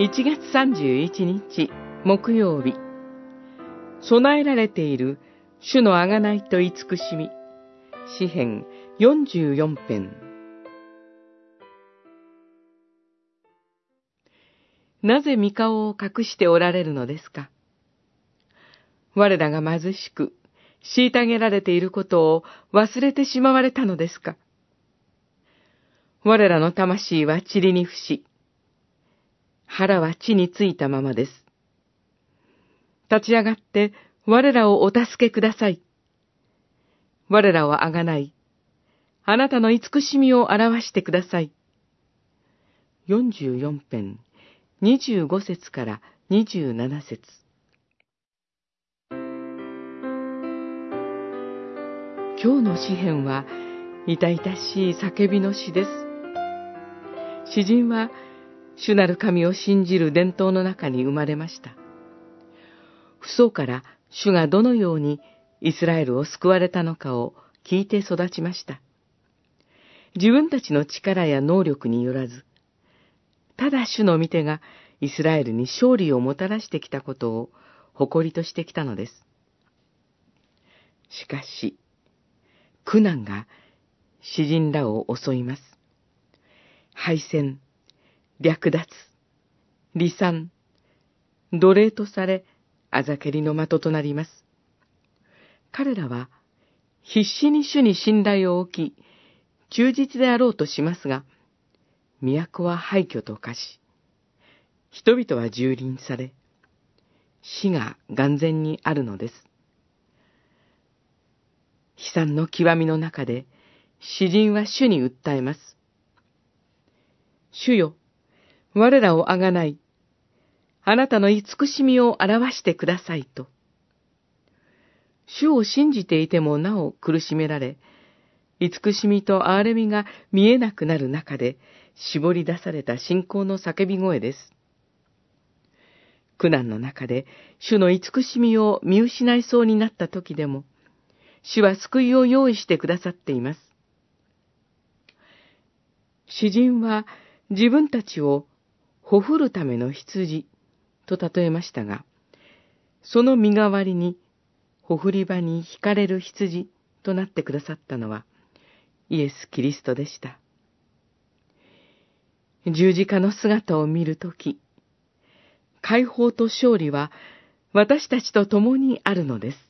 1月31日木曜日。備えられている主の贖いと慈しみ。詩編44編。なぜ御顔を隠しておられるのですか？我らが貧しく、虐げられていることを忘れてしまわれたのですか？我らの魂は塵に伏し、腹は地についたままです。立ち上がって我らをお助けください。我らをあがない。あなたの慈しみを表してください。44編、25節から27節今日の詩篇は、痛々しい叫びの詩です。詩人は、主なる神を信じる伝統の中に生まれました。父祖から主がどのようにイスラエルを救われたのかを聞いて育ちました。自分たちの力や能力によらず、ただ主の御手がイスラエルに勝利をもたらしてきたことを誇りとしてきたのです。しかし、苦難が詩人らを襲います。敗戦、略奪、離散、奴隷とされ、あざけりの的となります。彼らは必死に主に信頼を置き、忠実であろうとしますが、都は廃墟と化し、人々は蹂躙され、死が眼前にあるのです。悲惨の極みの中で、詩人は主に訴えます。主よ、我らをあがない、あなたの慈しみを表してくださいと。主を信じていてもなお苦しめられ、慈しみと憐れみが見えなくなる中で、絞り出された信仰の叫び声です。苦難の中で、主の慈しみを見失いそうになった時でも、主は救いを用意してくださっています。詩人は自分たちをほふるための羊と例えましたが、その身代わりにほふり場に惹かれる羊となってくださったのはイエス・キリストでした。十字架の姿を見るとき、解放と勝利は私たちと共にあるのです。